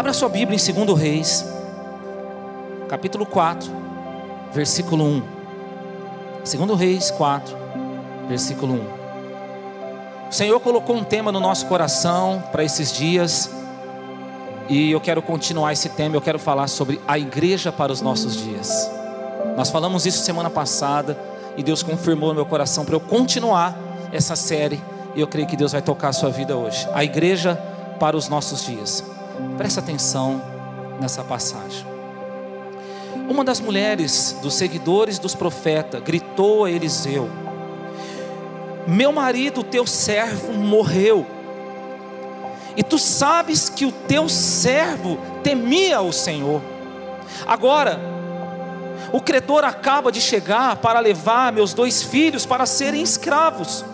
Abra sua Bíblia em 2 Reis, capítulo 4, versículo 1. 2 Reis 4, versículo 1. O Senhor colocou um tema no nosso coração para esses dias, e eu quero continuar esse tema. Eu quero falar sobre a igreja para os nossos dias. Nós falamos isso semana passada, e Deus confirmou no meu coração para eu continuar essa série, e eu creio que Deus vai tocar a sua vida hoje. A igreja para os nossos dias. Presta atenção nessa passagem. Uma das mulheres dos seguidores dos profetas gritou a Eliseu: Meu marido, teu servo, morreu. E tu sabes que o teu servo temia o Senhor. Agora, o credor acaba de chegar para levar meus dois filhos para serem escravos.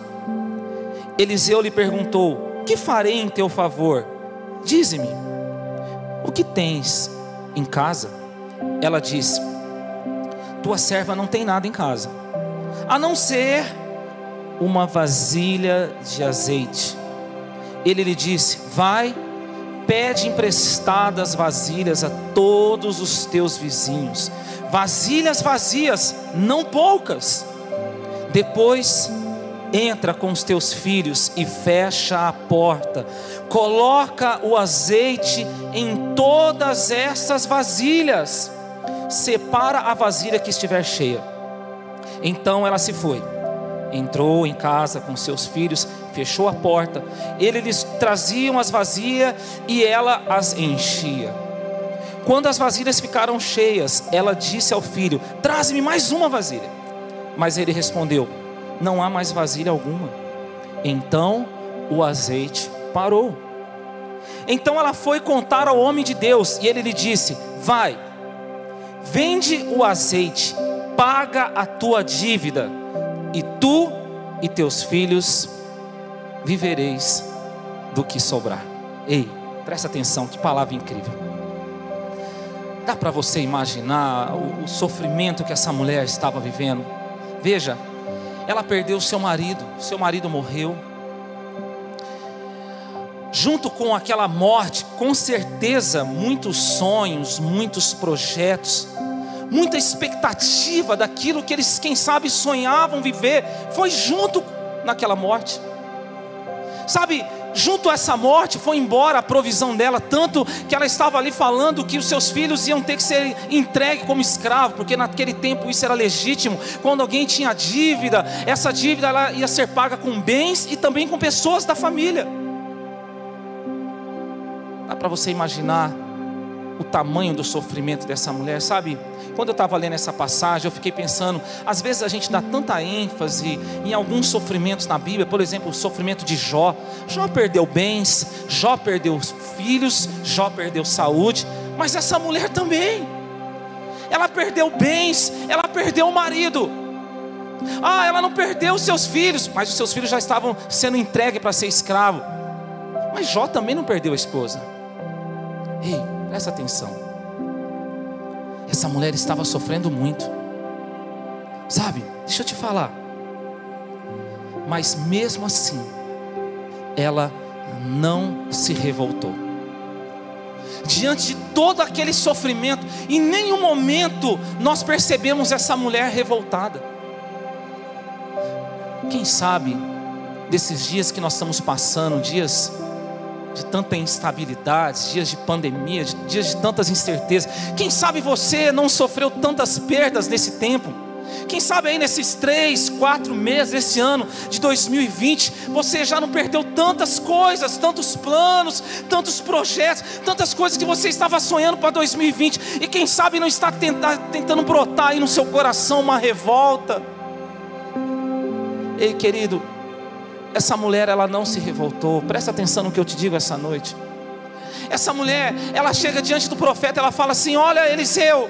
Eliseu lhe perguntou: Que farei em teu favor? Dize-me, o que tens em casa? Ela disse: Tua serva não tem nada em casa, a não ser uma vasilha de azeite. Ele lhe disse: Vai, pede emprestadas vasilhas a todos os teus vizinhos, vasilhas vazias, não poucas. Depois entra com os teus filhos e fecha a porta. Coloca o azeite em todas essas vasilhas. Separa a vasilha que estiver cheia. Então ela se foi. Entrou em casa com seus filhos, fechou a porta. Ele lhes traziam as vasilhas e ela as enchia. Quando as vasilhas ficaram cheias, ela disse ao filho: Traz-me mais uma vasilha. Mas ele respondeu: não há mais vasilha alguma. Então o azeite parou. Então ela foi contar ao homem de Deus e ele lhe disse: Vai, vende o azeite, paga a tua dívida, e tu e teus filhos vivereis do que sobrar. Ei, presta atenção, que palavra incrível. Dá para você imaginar o, o sofrimento que essa mulher estava vivendo? Veja, ela perdeu seu marido, seu marido morreu. Junto com aquela morte, com certeza, muitos sonhos, muitos projetos, muita expectativa daquilo que eles, quem sabe, sonhavam viver, foi junto naquela morte. Sabe, junto a essa morte foi embora a provisão dela, tanto que ela estava ali falando que os seus filhos iam ter que ser entregues como escravo, porque naquele tempo isso era legítimo. Quando alguém tinha dívida, essa dívida ela ia ser paga com bens e também com pessoas da família. Dá para você imaginar o tamanho do sofrimento dessa mulher, sabe? Quando eu estava lendo essa passagem, eu fiquei pensando, às vezes a gente dá tanta ênfase em alguns sofrimentos na Bíblia, por exemplo, o sofrimento de Jó. Jó perdeu bens, Jó perdeu filhos, Jó perdeu saúde, mas essa mulher também. Ela perdeu bens, ela perdeu o marido. Ah, ela não perdeu seus filhos, mas os seus filhos já estavam sendo entregues para ser escravo. Mas Jó também não perdeu a esposa. Ei, presta atenção. Essa mulher estava sofrendo muito. Sabe, deixa eu te falar. Mas mesmo assim, ela não se revoltou. Diante de todo aquele sofrimento, em nenhum momento nós percebemos essa mulher revoltada. Quem sabe, desses dias que nós estamos passando, dias de tanta instabilidade, dias de pandemia, dias de tantas incertezas. Quem sabe você não sofreu tantas perdas nesse tempo? Quem sabe aí nesses três, quatro meses desse ano de 2020, você já não perdeu tantas coisas, tantos planos, tantos projetos, tantas coisas que você estava sonhando para 2020, e quem sabe não está tentando brotar aí no seu coração uma revolta. Ei, querido, essa mulher, ela não se revoltou. Presta atenção no que eu te digo essa noite. Essa mulher, ela chega diante do profeta, ela fala assim: Olha, Eliseu,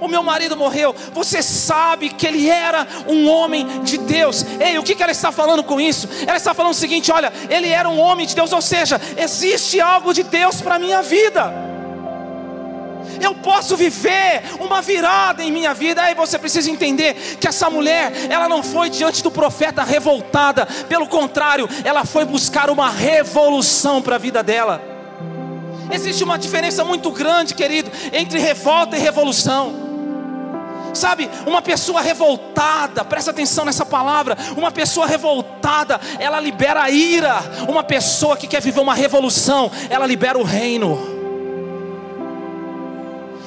o meu marido morreu. Você sabe que ele era um homem de Deus. Ei, o que, ela está falando com isso? Ela está falando o seguinte: olha, ele era um homem de Deus, ou seja, existe algo de Deus para a minha vida eu posso viver uma virada em minha vida. Aí você precisa entender que essa mulher, ela não foi diante do profeta revoltada, pelo contrário, ela foi buscar uma revolução para a vida dela. Existe uma diferença muito grande, querido, entre revolta e revolução. Sabe, uma pessoa revoltada, presta atenção nessa palavra. Uma pessoa revoltada, ela libera ira. Uma pessoa que quer viver uma revolução, ela libera o reino.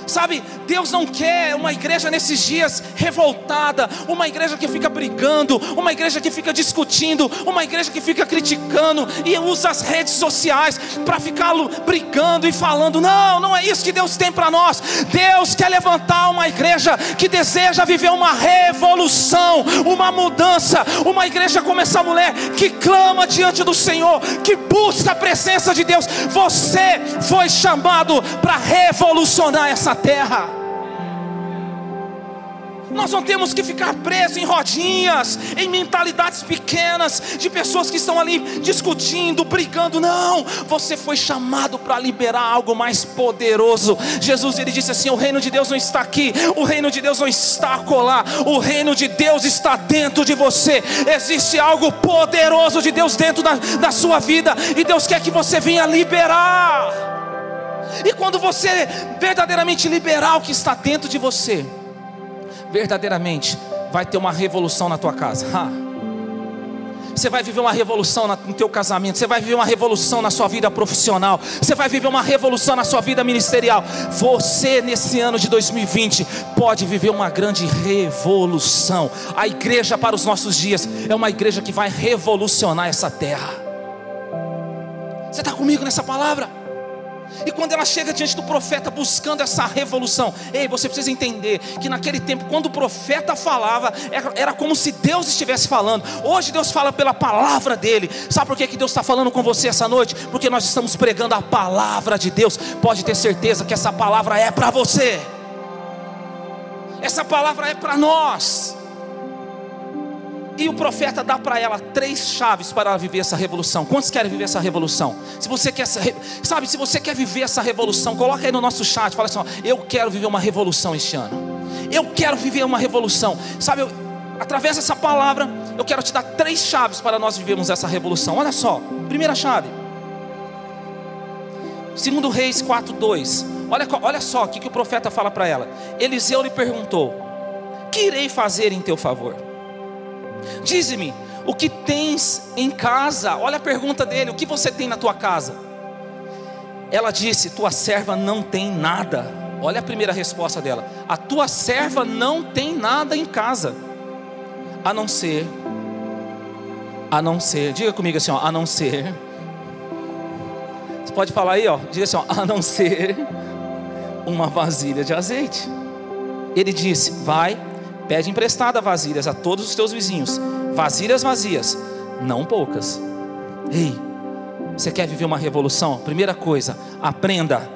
Sabe, Deus não quer uma igreja nesses dias revoltada, uma igreja que fica brigando, uma igreja que fica discutindo, uma igreja que fica criticando e usa as redes sociais para ficar brigando e falando. Não, não é isso que Deus tem para nós. Deus quer levantar uma igreja que deseja viver uma revolução, uma mudança, uma igreja como essa mulher que clama diante do Senhor, que busca a presença de Deus. Você foi chamado para revolucionar essa terra. Nós não temos que ficar presos em rodinhas, em mentalidades pequenas, de pessoas que estão ali discutindo, brigando. Não, você foi chamado para liberar algo mais poderoso. Jesus ele disse assim: o reino de Deus não está aqui, o reino de Deus não está acolá, o reino de Deus está dentro de você. Existe algo poderoso de Deus dentro da, da sua vida, e Deus quer que você venha liberar. E quando você verdadeiramente liberar o que está dentro de você, verdadeiramente vai ter uma revolução na tua casa. Ha. Você vai viver uma revolução no teu casamento, você vai viver uma revolução na sua vida profissional, você vai viver uma revolução na sua vida ministerial. Você nesse ano de 2020 pode viver uma grande revolução. A igreja para os nossos dias é uma igreja que vai revolucionar essa terra. Você está comigo nessa palavra? E quando ela chega diante do profeta buscando essa revolução, ei, você precisa entender que naquele tempo, quando o profeta falava, era como se Deus estivesse falando. Hoje Deus fala pela palavra dele. Sabe por que, que Deus está falando com você essa noite? Porque nós estamos pregando a palavra de Deus. Pode ter certeza que essa palavra é para você. Essa palavra é para nós. E o profeta dá para ela três chaves para ela viver essa revolução. Quantos querem viver essa revolução? Se você quer, sabe, se você quer viver essa revolução, coloca aí no nosso chat, fala assim: ó, eu quero viver uma revolução este ano. Eu quero viver uma revolução. Sabe, eu, através dessa palavra, eu quero te dar três chaves para nós vivermos essa revolução. Olha só, primeira chave. Segundo Reis 4:2. Olha, olha só o que, que o profeta fala para ela. Eliseu lhe perguntou: Que irei fazer em teu favor? Dize-me, o que tens em casa? Olha a pergunta dele: o que você tem na tua casa? Ela disse: Tua serva não tem nada. Olha a primeira resposta dela: A tua serva não tem nada em casa, a não ser, a não ser, diga comigo assim, ó, a não ser. Você pode falar aí, ó, diga assim, ó, a não ser uma vasilha de azeite. Ele disse: Vai, pede emprestada vasilhas a todos os teus vizinhos vasilhas vazias, não poucas. Ei, você quer viver uma revolução? Primeira coisa, aprenda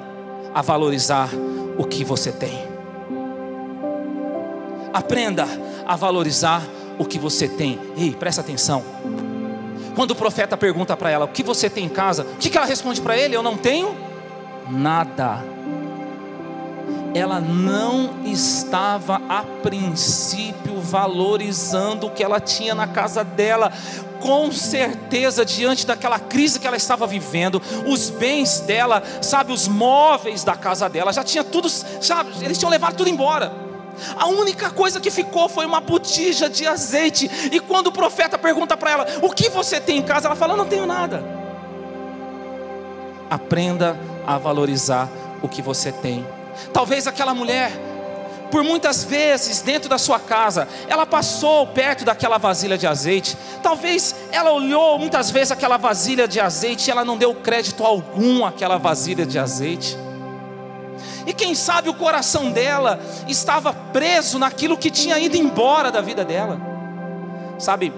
a valorizar o que você tem. Aprenda a valorizar o que você tem. Ei, presta atenção. Quando o profeta pergunta para ela: O que você tem em casa? O que ela responde para ele? Eu não tenho nada ela não estava a princípio valorizando o que ela tinha na casa dela. Com certeza, diante daquela crise que ela estava vivendo, os bens dela, sabe, os móveis da casa dela, já tinha tudo, sabe, eles tinham levado tudo embora. A única coisa que ficou foi uma botija de azeite. E quando o profeta pergunta para ela: O que você tem em casa? Ela fala: Não tenho nada. Aprenda a valorizar o que você tem Talvez aquela mulher, por muitas vezes dentro da sua casa, ela passou perto daquela vasilha de azeite. Talvez ela olhou muitas vezes aquela vasilha de azeite e ela não deu crédito algum àquela vasilha de azeite. E quem sabe o coração dela estava preso naquilo que tinha ido embora da vida dela. Sabe,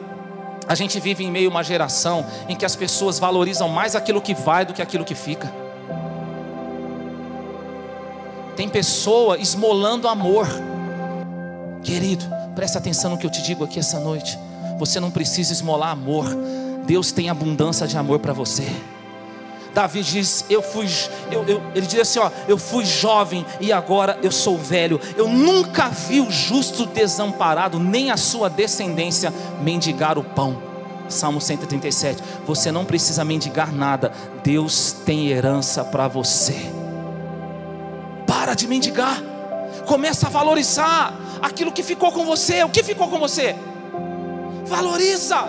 a gente vive em meio a uma geração em que as pessoas valorizam mais aquilo que vai do que aquilo que fica. Tem pessoa esmolando amor. Querido, preste atenção no que eu te digo aqui essa noite. Você não precisa esmolar amor. Deus tem abundância de amor para você. Davi diz: Eu fui, eu, eu, ele diz assim: ó, Eu fui jovem e agora eu sou velho. Eu nunca vi o justo desamparado, nem a sua descendência mendigar o pão. Salmo 137. Você não precisa mendigar nada. Deus tem herança para você. Para de mendigar. Começa a valorizar aquilo que ficou com você. O que ficou com você? Valoriza.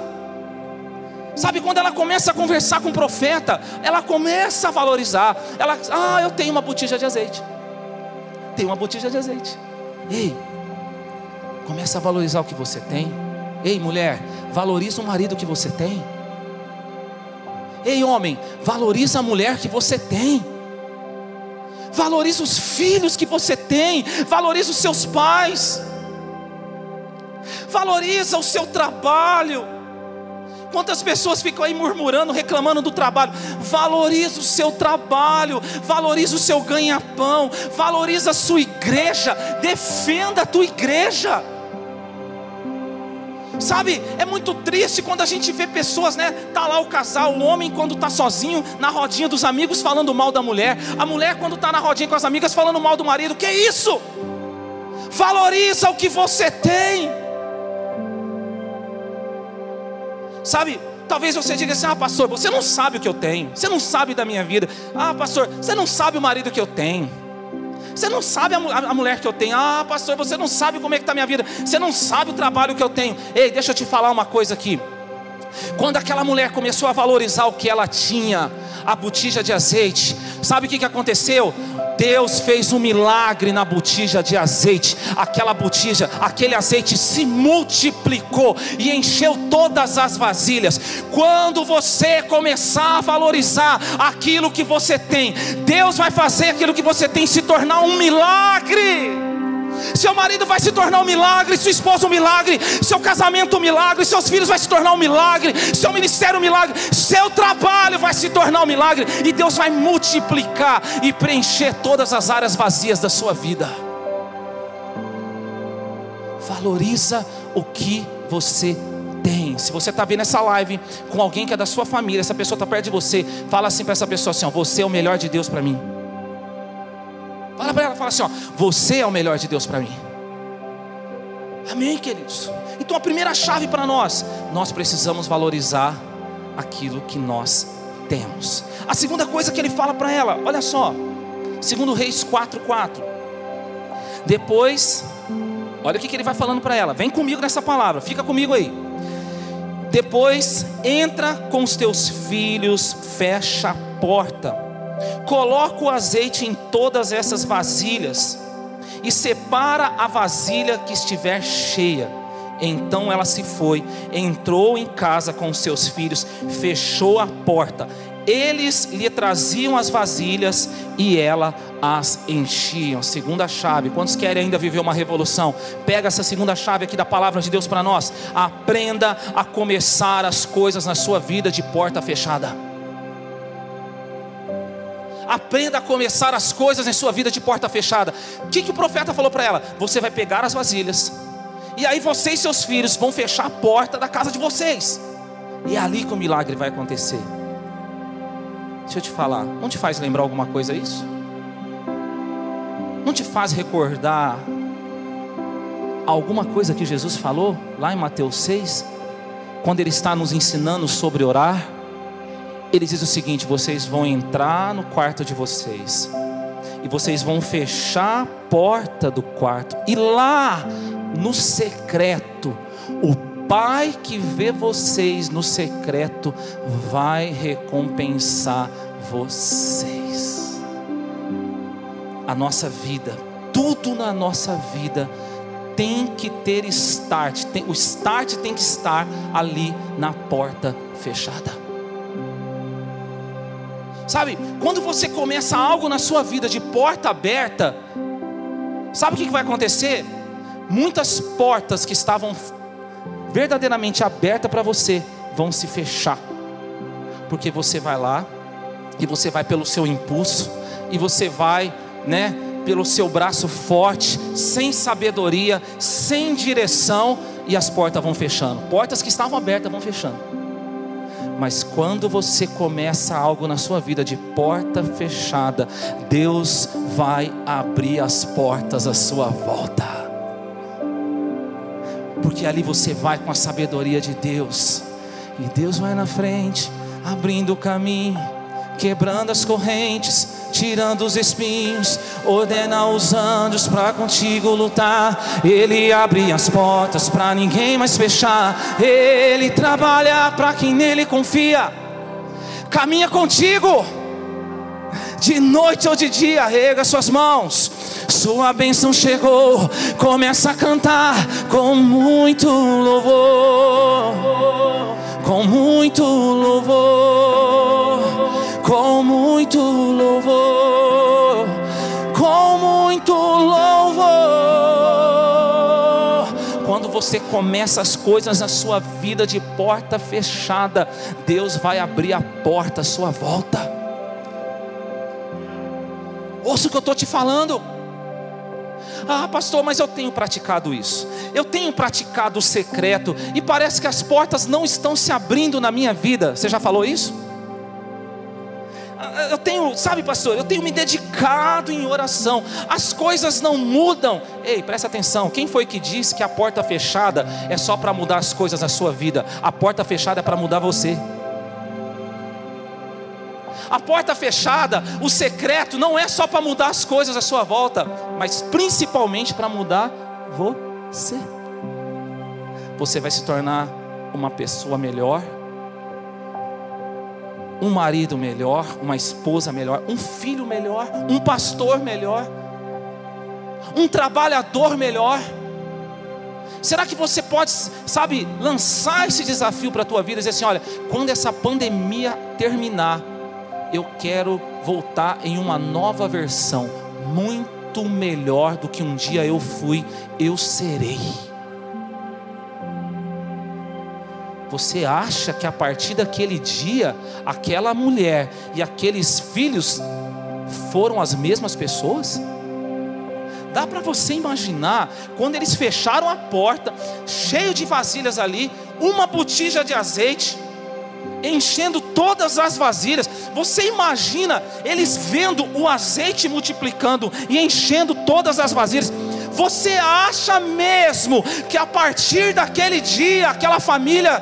Sabe quando ela começa a conversar com o profeta, ela começa a valorizar. Ela, ah, eu tenho uma botija de azeite. Tenho uma botija de azeite. Ei, começa a valorizar o que você tem. Ei, mulher, valoriza o marido que você tem. Ei, homem, valoriza a mulher que você tem. Valoriza os filhos que você tem. Valoriza os seus pais. Valoriza o seu trabalho. Quantas pessoas ficam aí murmurando, reclamando do trabalho? Valoriza o seu trabalho, valoriza o seu ganha-pão, valoriza a sua igreja, defenda a tua igreja. Sabe, é muito triste quando a gente vê pessoas, né? Tá lá o casal, o homem quando tá sozinho na rodinha dos amigos falando mal da mulher, a mulher quando tá na rodinha com as amigas falando mal do marido. Que isso? Valoriza o que você tem. Sabe, talvez você diga assim: "Ah, pastor, você não sabe o que eu tenho. Você não sabe da minha vida. Ah, pastor, você não sabe o marido que eu tenho." Você não sabe a, a, mulher que eu tenho. Ah, pastor, você não sabe como é que está a minha vida. Você não sabe o trabalho que eu tenho. Ei, deixa eu te falar uma coisa aqui. Quando aquela mulher começou a valorizar o que ela tinha, a botija de azeite, sabe o que, que aconteceu? Deus fez um milagre na botija de azeite. Aquela botija, aquele azeite se multiplicou e encheu todas as vasilhas. Quando você começar a valorizar aquilo que você tem, Deus vai fazer aquilo que você tem se tornar um milagre. Seu marido vai se tornar um milagre, sua esposa um milagre, seu casamento um milagre, seus filhos vai se tornar um milagre, seu ministério um milagre, seu trabalho vai se tornar um milagre e Deus vai multiplicar e preencher todas as áreas vazias da sua vida. Valoriza o que você tem. Se você está vendo essa live com alguém que é da sua família, essa pessoa está perto de você, fala assim para essa pessoa assim: ó, você é o melhor de Deus para mim. Fala para ela, fala assim: ó, você é o melhor de Deus para mim. Amém, queridos? Então a primeira chave para nós, nós precisamos valorizar aquilo que nós temos. A segunda coisa que ele fala para ela, olha só, segundo Reis 4:4. Depois, olha o que, que ele vai falando para ela. Vem comigo nessa palavra, fica comigo aí. Depois entra com os teus filhos, fecha a porta Coloca o azeite em todas essas vasilhas e separa a vasilha que estiver cheia. Então ela se foi, entrou em casa com seus filhos, fechou a porta. Eles lhe traziam as vasilhas e ela as enchiam. Segunda chave. Quantos querem ainda viver uma revolução? Pega essa segunda chave aqui da palavra de Deus para nós. Aprenda a começar as coisas na sua vida de porta fechada. Aprenda a começar as coisas em sua vida de porta fechada. O que, que o profeta falou para ela? Você vai pegar as vasilhas, e aí você e seus filhos vão fechar a porta da casa de vocês, e é ali que o milagre vai acontecer. Deixa eu te falar, não te faz lembrar alguma coisa isso? Não te faz recordar alguma coisa que Jesus falou lá em Mateus 6, quando ele está nos ensinando sobre orar? Ele diz o seguinte: vocês vão entrar no quarto de vocês, e vocês vão fechar a porta do quarto, e lá, no secreto, o Pai que vê vocês no secreto vai recompensar vocês. A nossa vida, tudo na nossa vida, tem que ter start, tem, o start tem que estar ali na porta fechada. Sabe, quando você começa algo na sua vida de porta aberta, sabe o que vai acontecer? Muitas portas que estavam verdadeiramente abertas para você vão se fechar, porque você vai lá e você vai pelo seu impulso e você vai, né, pelo seu braço forte, sem sabedoria, sem direção e as portas vão fechando. Portas que estavam abertas vão fechando. Mas quando você começa algo na sua vida de porta fechada, Deus vai abrir as portas à sua volta. Porque ali você vai com a sabedoria de Deus E Deus vai na frente, abrindo o caminho, quebrando as correntes, tirando os espinhos, ordena os anjos para contigo lutar. Ele abre as portas para ninguém mais fechar. Ele trabalha para quem nele confia. Caminha contigo. De noite ou de dia, rega suas mãos. Sua bênção chegou. Começa a cantar com muito louvor. Com muito louvor. Muito louvor. Com muito louvor. Quando você começa as coisas na sua vida de porta fechada, Deus vai abrir a porta à sua volta. Ouça o que eu estou te falando. Ah, pastor, mas eu tenho praticado isso. Eu tenho praticado o secreto e parece que as portas não estão se abrindo na minha vida. Você já falou isso? Eu tenho, sabe, pastor, eu tenho me dedicado em oração. As coisas não mudam. Ei, presta atenção. Quem foi que disse que a porta fechada é só para mudar as coisas na sua vida? A porta fechada é para mudar você. A porta fechada, o secreto, não é só para mudar as coisas à sua volta, mas principalmente para mudar você. Você vai se tornar uma pessoa melhor, um marido melhor, uma esposa melhor, um filho melhor, um pastor melhor, um trabalhador melhor. Será que você pode, sabe, lançar esse desafio para a tua vida e dizer assim: olha, quando essa pandemia terminar, eu quero voltar em uma nova versão, muito melhor do que um dia eu fui, eu serei. Você acha que a partir daquele dia, aquela mulher e aqueles filhos foram as mesmas pessoas? Dá para você imaginar quando eles fecharam a porta, cheio de vasilhas ali, uma botija de azeite, enchendo todas as vasilhas. Você imagina eles vendo o azeite multiplicando e enchendo todas as vasilhas. Você acha mesmo que a partir daquele dia, aquela família,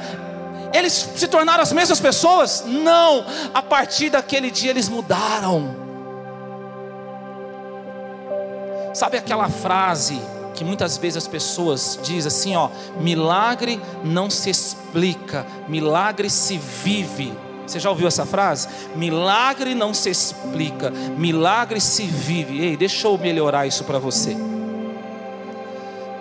eles se tornaram as mesmas pessoas? Não, a partir daquele dia eles mudaram. Sabe aquela frase que muitas vezes as pessoas dizem assim, ó, milagre não se explica, milagre se vive. Você já ouviu essa frase? Milagre não se explica, milagre se vive. Ei, deixa eu melhorar isso para você.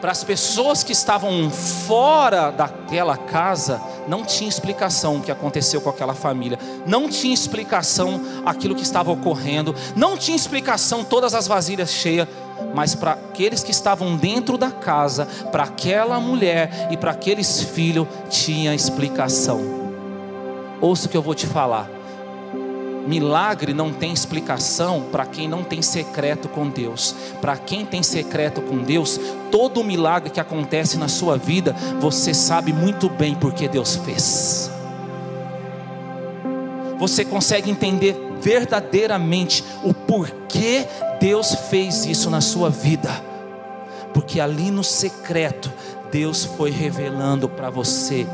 Para as pessoas que estavam fora daquela casa, não tinha explicação o que aconteceu com aquela família, não tinha explicação aquilo que estava ocorrendo, não tinha explicação todas as vasilhas cheias mas para aqueles que estavam dentro da casa, para aquela mulher e para aqueles filhos, tinha explicação. Ouça o que eu vou te falar. Milagre não tem explicação para quem não tem secreto com Deus. Para quem tem secreto com Deus, todo milagre que acontece na sua vida, você sabe muito bem porque Deus fez. Você consegue entender verdadeiramente o porquê Deus fez isso na sua vida, porque ali no secreto, Deus foi revelando para você.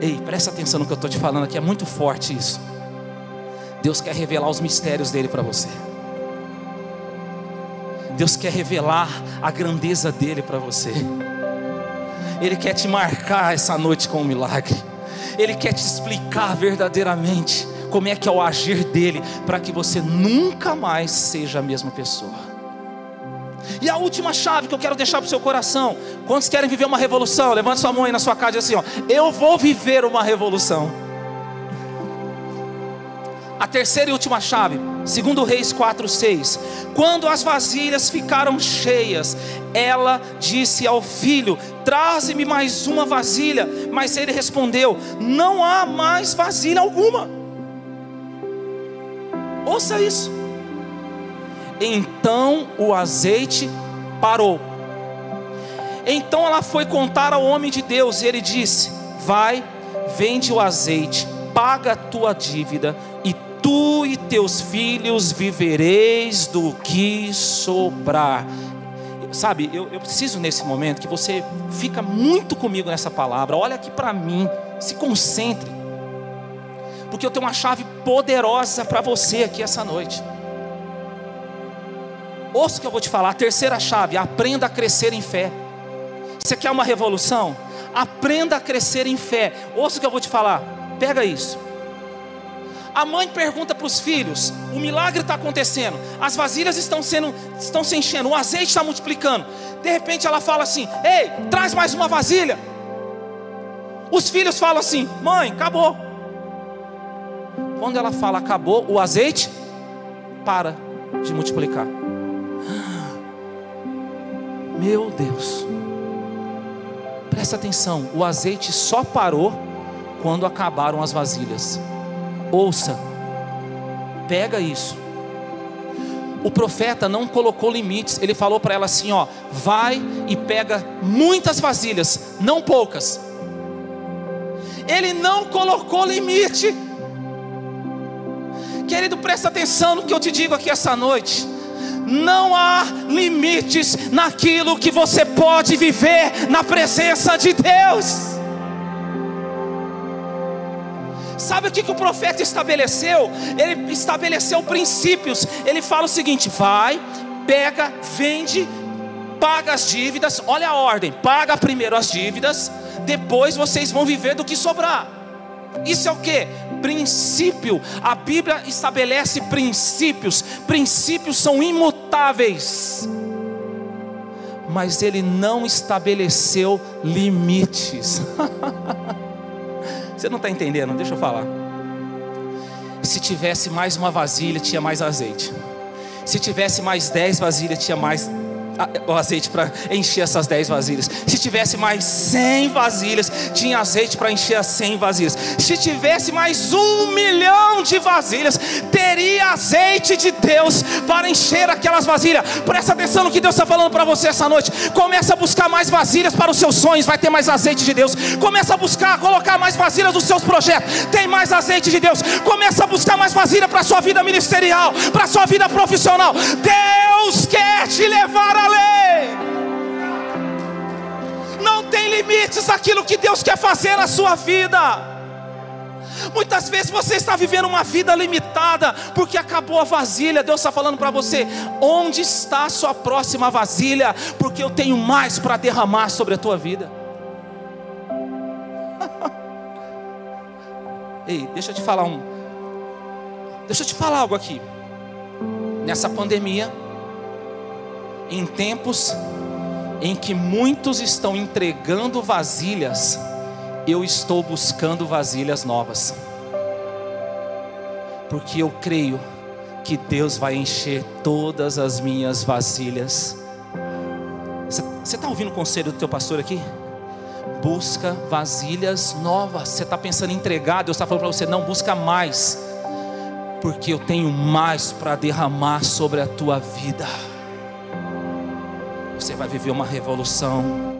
Ei, presta atenção no que eu estou te falando aqui, é muito forte isso. Deus quer revelar os mistérios dele para você. Deus quer revelar a grandeza dele para você. Ele quer te marcar essa noite com um milagre. Ele quer te explicar verdadeiramente como é que é o agir dele, para que você nunca mais seja a mesma pessoa. E a última chave que eu quero deixar para o seu coração: quantos querem viver uma revolução? Levante sua mão aí na sua casa e assim: ó, Eu vou viver uma revolução. A terceira e última chave, segundo Reis 4:6. Quando as vasilhas ficaram cheias, ela disse ao filho: Traze-me mais uma vasilha. Mas ele respondeu: Não há mais vasilha alguma. Ouça isso. Então o azeite parou. Então ela foi contar ao homem de Deus, e ele disse: Vai, vende o azeite, paga a tua dívida, e tu e teus filhos vivereis do que sobrar. Sabe, eu, eu preciso nesse momento que você fica muito comigo nessa palavra. Olha aqui para mim, Se concentre, porque eu tenho uma chave poderosa para você aqui essa noite. Ouça o que eu vou te falar. A terceira chave: aprenda a crescer em fé. Você quer uma revolução? Aprenda a crescer em fé. Ouça o que eu vou te falar. Pega isso. A mãe pergunta para os filhos: o milagre está acontecendo, as vasilhas estão sendo, estão se enchendo, o azeite está multiplicando. De repente ela fala assim: Ei, traz mais uma vasilha. Os filhos falam assim: Mãe, acabou. Quando ela fala acabou, o azeite para de multiplicar. Meu Deus, presta atenção: o azeite só parou quando acabaram as vasilhas. Ouça, pega isso. O profeta não colocou limites, ele falou para ela assim: ó, vai e pega muitas vasilhas, não poucas. Ele não colocou limite. Querido, presta atenção no que eu te digo aqui essa noite. Não há limites naquilo que você pode viver na presença de Deus. Sabe o que, que o profeta estabeleceu? Ele estabeleceu princípios. Ele fala o seguinte: vai, pega, vende, paga as dívidas. Olha a ordem: paga primeiro as dívidas, depois vocês vão viver do que sobrar. Isso é o que? Princípio. A Bíblia estabelece princípios. Princípios são imutáveis. Mas ele não estabeleceu limites. Você não está entendendo? Deixa eu falar. Se tivesse mais uma vasilha, tinha mais azeite. Se tivesse mais dez vasilhas, tinha mais o azeite para encher essas 10 vasilhas. Se tivesse mais 100 vasilhas, tinha azeite para encher as 100 vasilhas. Se tivesse mais um milhão de vasilhas, teria azeite de Deus para encher aquelas vasilhas. Presta atenção no que Deus está falando para você essa noite. Começa a buscar mais vasilhas para os seus sonhos, vai ter mais azeite de Deus. Começa a buscar, colocar mais vasilhas nos seus projetos, tem mais azeite de Deus. Começa a buscar mais vasilha para a sua vida ministerial, para a sua vida profissional. Deus quer te levar a além. Não tem limites aquilo que Deus quer fazer na sua vida. Muitas vezes você está vivendo uma vida limitada porque acabou a vasilha. Deus está falando para você: onde está a sua próxima vasilha? Porque eu tenho mais para derramar sobre a tua vida. Ei, deixa eu te falar um. Deixa eu te falar algo aqui. Nessa pandemia, em tempos em que muitos estão entregando vasilhas, eu estou buscando vasilhas novas, porque eu creio que Deus vai encher todas as minhas vasilhas. Você está ouvindo o conselho do teu pastor aqui? Busca vasilhas novas. Você está pensando em entregar, Deus está falando para você: não, busca mais, porque eu tenho mais para derramar sobre a tua vida você vai viver uma revolução